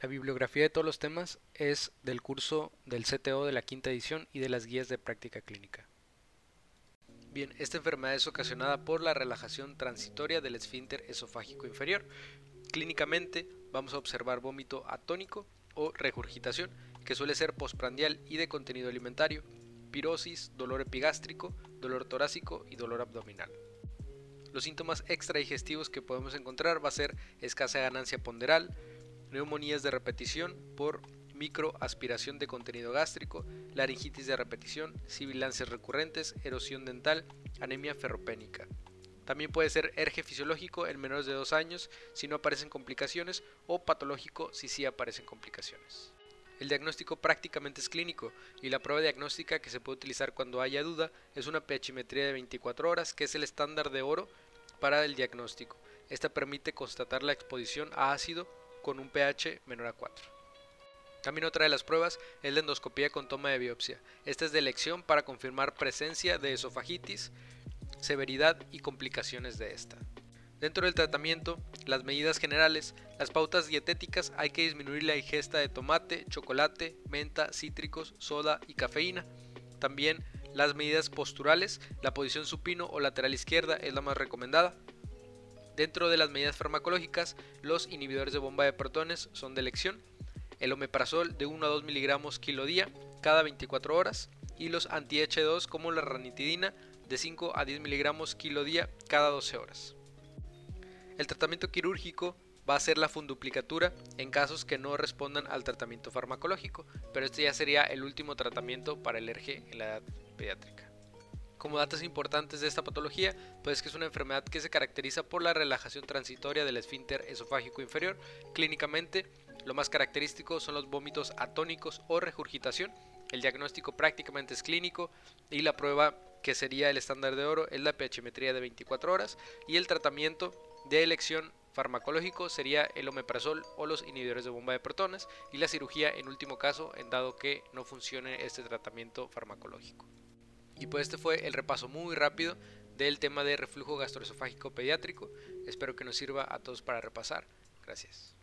La bibliografía de todos los temas es del curso del CTO de la quinta edición y de las guías de práctica clínica. Bien, esta enfermedad es ocasionada por la relajación transitoria del esfínter esofágico inferior. Clínicamente vamos a observar vómito atónico o regurgitación, que suele ser postprandial y de contenido alimentario, pirosis, dolor epigástrico, dolor torácico y dolor abdominal. Los síntomas extradigestivos que podemos encontrar va a ser escasa ganancia ponderal, neumonías de repetición por microaspiración de contenido gástrico, laringitis de repetición, sibilancias recurrentes, erosión dental, anemia ferropénica. También puede ser erge fisiológico en menores de 2 años si no aparecen complicaciones o patológico si sí aparecen complicaciones. El diagnóstico prácticamente es clínico y la prueba diagnóstica que se puede utilizar cuando haya duda es una pHimetría de 24 horas que es el estándar de oro para el diagnóstico. Esta permite constatar la exposición a ácido con un pH menor a 4. También otra de las pruebas es la endoscopía con toma de biopsia. Esta es de elección para confirmar presencia de esofagitis, severidad y complicaciones de esta. Dentro del tratamiento, las medidas generales, las pautas dietéticas hay que disminuir la ingesta de tomate, chocolate, menta, cítricos, soda y cafeína. También las medidas posturales, la posición supino o lateral izquierda es la más recomendada. Dentro de las medidas farmacológicas, los inhibidores de bomba de protones son de elección, el omeprazol de 1 a 2 miligramos kilo día cada 24 horas y los anti-H2 como la ranitidina de 5 a 10 miligramos kilo día cada 12 horas. El tratamiento quirúrgico va a ser la funduplicatura en casos que no respondan al tratamiento farmacológico, pero este ya sería el último tratamiento para el ERGE en la edad pediátrica. Como datos importantes de esta patología, pues que es una enfermedad que se caracteriza por la relajación transitoria del esfínter esofágico inferior. Clínicamente, lo más característico son los vómitos atónicos o regurgitación. El diagnóstico prácticamente es clínico y la prueba que sería el estándar de oro es la pHimetría de 24 horas y el tratamiento de elección farmacológico sería el omeprazol o los inhibidores de bomba de protones y la cirugía en último caso en dado que no funcione este tratamiento farmacológico. Y pues este fue el repaso muy rápido del tema de reflujo gastroesofágico pediátrico. Espero que nos sirva a todos para repasar. Gracias.